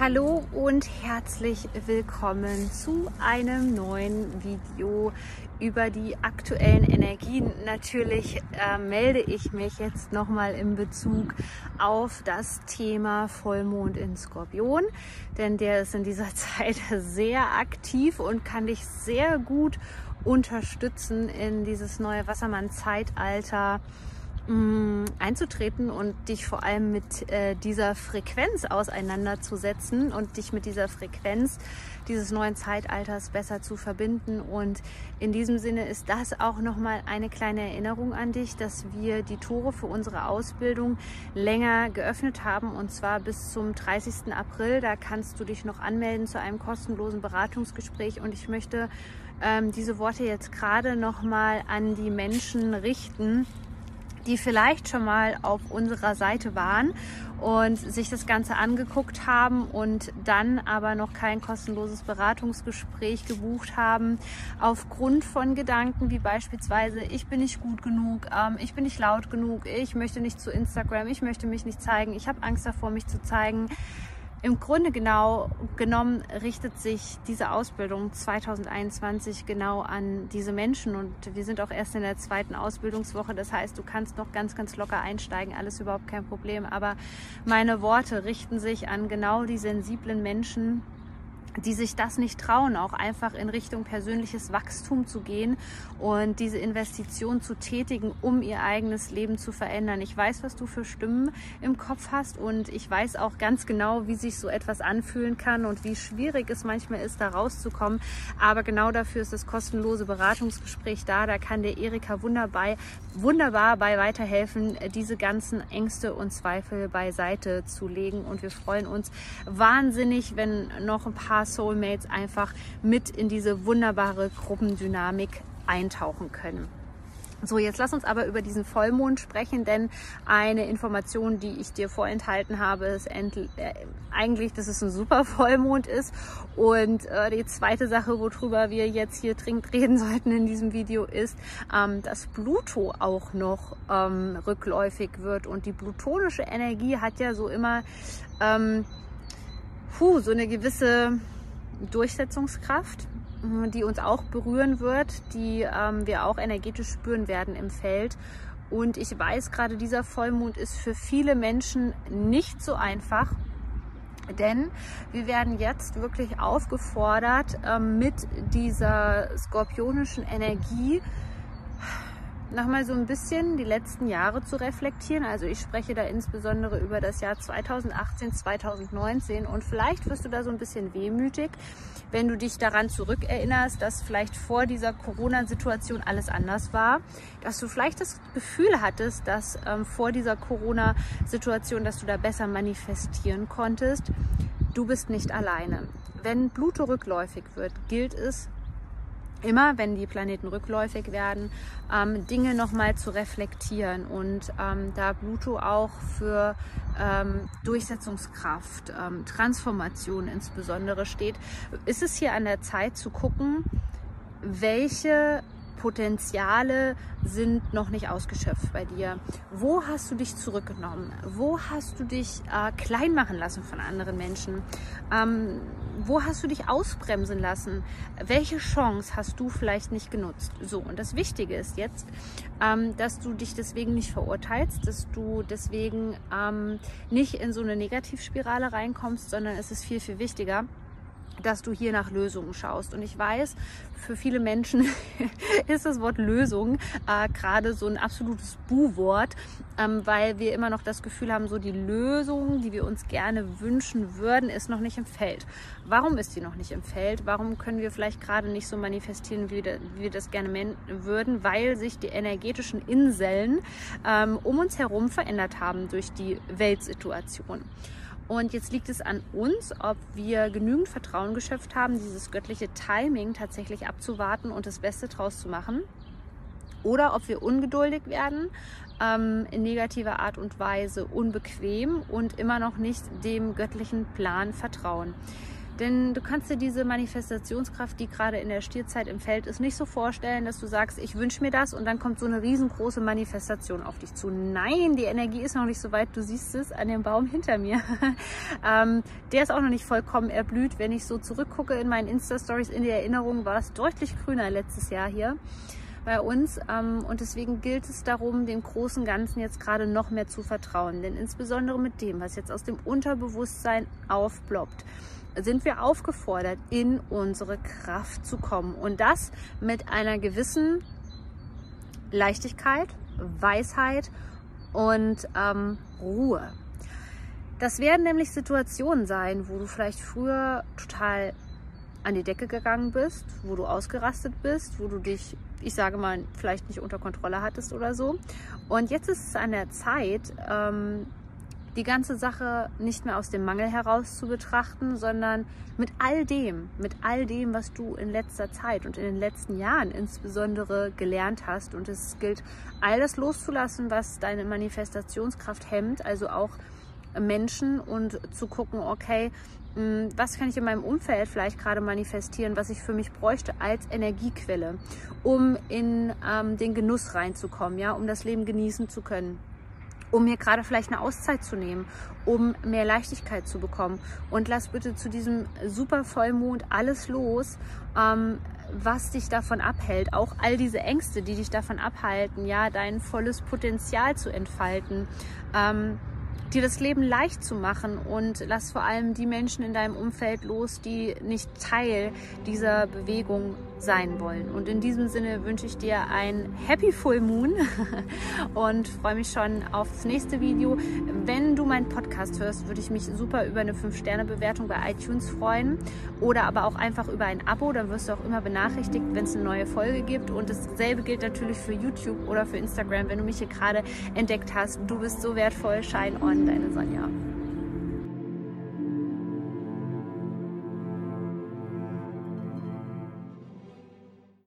Hallo und herzlich willkommen zu einem neuen Video über die aktuellen Energien. Natürlich äh, melde ich mich jetzt nochmal in Bezug auf das Thema Vollmond in Skorpion, denn der ist in dieser Zeit sehr aktiv und kann dich sehr gut unterstützen in dieses neue Wassermann-Zeitalter einzutreten und dich vor allem mit äh, dieser Frequenz auseinanderzusetzen und dich mit dieser Frequenz dieses neuen Zeitalters besser zu verbinden. Und in diesem Sinne ist das auch nochmal eine kleine Erinnerung an dich, dass wir die Tore für unsere Ausbildung länger geöffnet haben und zwar bis zum 30. April. Da kannst du dich noch anmelden zu einem kostenlosen Beratungsgespräch und ich möchte ähm, diese Worte jetzt gerade nochmal an die Menschen richten, die vielleicht schon mal auf unserer Seite waren und sich das Ganze angeguckt haben und dann aber noch kein kostenloses Beratungsgespräch gebucht haben, aufgrund von Gedanken wie beispielsweise, ich bin nicht gut genug, ähm, ich bin nicht laut genug, ich möchte nicht zu Instagram, ich möchte mich nicht zeigen, ich habe Angst davor, mich zu zeigen. Im Grunde genau genommen richtet sich diese Ausbildung 2021 genau an diese Menschen und wir sind auch erst in der zweiten Ausbildungswoche. Das heißt, du kannst noch ganz, ganz locker einsteigen, alles überhaupt kein Problem. Aber meine Worte richten sich an genau die sensiblen Menschen, die sich das nicht trauen, auch einfach in Richtung persönliches Wachstum zu gehen und diese Investition zu tätigen, um ihr eigenes Leben zu verändern. Ich weiß, was du für Stimmen im Kopf hast und ich weiß auch ganz genau, wie sich so etwas anfühlen kann und wie schwierig es manchmal ist, da rauszukommen. Aber genau dafür ist das kostenlose Beratungsgespräch da. Da kann der Erika wunderbar, wunderbar bei weiterhelfen, diese ganzen Ängste und Zweifel beiseite zu legen. Und wir freuen uns wahnsinnig, wenn noch ein paar Soulmates einfach mit in diese wunderbare Gruppendynamik eintauchen können. So, jetzt lass uns aber über diesen Vollmond sprechen, denn eine Information, die ich dir vorenthalten habe, ist äh, eigentlich, dass es ein super Vollmond ist. Und äh, die zweite Sache, worüber wir jetzt hier dringend reden sollten in diesem Video, ist, ähm, dass Pluto auch noch ähm, rückläufig wird. Und die plutonische Energie hat ja so immer ähm, puh, so eine gewisse Durchsetzungskraft, äh, die uns auch berühren wird, die ähm, wir auch energetisch spüren werden im Feld. Und ich weiß, gerade dieser Vollmond ist für viele Menschen nicht so einfach, denn wir werden jetzt wirklich aufgefordert, ähm, mit dieser skorpionischen Energie nochmal so ein bisschen die letzten Jahre zu reflektieren. Also ich spreche da insbesondere über das Jahr 2018, 2019 und vielleicht wirst du da so ein bisschen wehmütig, wenn du dich daran zurückerinnerst, dass vielleicht vor dieser Corona-Situation alles anders war, dass du vielleicht das Gefühl hattest, dass ähm, vor dieser Corona-Situation, dass du da besser manifestieren konntest. Du bist nicht alleine. Wenn Pluto rückläufig wird, gilt es, immer, wenn die Planeten rückläufig werden, ähm, Dinge nochmal zu reflektieren. Und ähm, da Pluto auch für ähm, Durchsetzungskraft, ähm, Transformation insbesondere steht, ist es hier an der Zeit zu gucken, welche Potenziale sind noch nicht ausgeschöpft bei dir? Wo hast du dich zurückgenommen? Wo hast du dich äh, klein machen lassen von anderen Menschen? Ähm, wo hast du dich ausbremsen lassen? Welche Chance hast du vielleicht nicht genutzt? So, und das Wichtige ist jetzt, ähm, dass du dich deswegen nicht verurteilst, dass du deswegen ähm, nicht in so eine Negativspirale reinkommst, sondern es ist viel, viel wichtiger, dass du hier nach Lösungen schaust. Und ich weiß, für viele Menschen ist das Wort Lösung äh, gerade so ein absolutes Bu-Wort, ähm, weil wir immer noch das Gefühl haben, so die Lösung, die wir uns gerne wünschen würden, ist noch nicht im Feld. Warum ist die noch nicht im Feld? Warum können wir vielleicht gerade nicht so manifestieren, wie, wir das gerne würden? Weil sich die energetischen Inseln ähm, um uns herum verändert haben durch die Weltsituation. Und jetzt liegt es an uns, ob wir genügend Vertrauen geschöpft haben, dieses göttliche Timing tatsächlich abzuwarten und das Beste draus zu machen. Oder ob wir ungeduldig werden, ähm, in negativer Art und Weise unbequem und immer noch nicht dem göttlichen Plan vertrauen. Denn du kannst dir diese Manifestationskraft, die gerade in der Stierzeit im Feld ist, nicht so vorstellen, dass du sagst, ich wünsche mir das und dann kommt so eine riesengroße Manifestation auf dich zu. Nein, die Energie ist noch nicht so weit. Du siehst es an dem Baum hinter mir. ähm, der ist auch noch nicht vollkommen erblüht. Wenn ich so zurückgucke in meinen Insta-Stories, in der Erinnerung war es deutlich grüner letztes Jahr hier bei uns. Ähm, und deswegen gilt es darum, dem großen Ganzen jetzt gerade noch mehr zu vertrauen. Denn insbesondere mit dem, was jetzt aus dem Unterbewusstsein aufploppt, sind wir aufgefordert, in unsere Kraft zu kommen. Und das mit einer gewissen Leichtigkeit, Weisheit und ähm, Ruhe. Das werden nämlich Situationen sein, wo du vielleicht früher total an die Decke gegangen bist, wo du ausgerastet bist, wo du dich, ich sage mal, vielleicht nicht unter Kontrolle hattest oder so. Und jetzt ist es an der Zeit, ähm, die ganze Sache nicht mehr aus dem Mangel heraus zu betrachten, sondern mit all dem, mit all dem, was du in letzter Zeit und in den letzten Jahren insbesondere gelernt hast. Und es gilt, all das loszulassen, was deine Manifestationskraft hemmt, also auch Menschen und zu gucken, okay, hm, was kann ich in meinem Umfeld vielleicht gerade manifestieren, was ich für mich bräuchte als Energiequelle, um in ähm, den Genuss reinzukommen, ja, um das Leben genießen zu können um mir gerade vielleicht eine Auszeit zu nehmen, um mehr Leichtigkeit zu bekommen. Und lass bitte zu diesem super Vollmond alles los, ähm, was dich davon abhält. Auch all diese Ängste, die dich davon abhalten, ja, dein volles Potenzial zu entfalten. Ähm, dir das Leben leicht zu machen und lass vor allem die Menschen in deinem Umfeld los, die nicht Teil dieser Bewegung sein wollen. Und in diesem Sinne wünsche ich dir ein Happy Full Moon und freue mich schon aufs nächste Video. Wenn du meinen Podcast hörst, würde ich mich super über eine 5-Sterne-Bewertung bei iTunes freuen oder aber auch einfach über ein Abo. Dann wirst du auch immer benachrichtigt, wenn es eine neue Folge gibt. Und dasselbe gilt natürlich für YouTube oder für Instagram, wenn du mich hier gerade entdeckt hast. Du bist so wertvoll. Shine on, deine Sonja.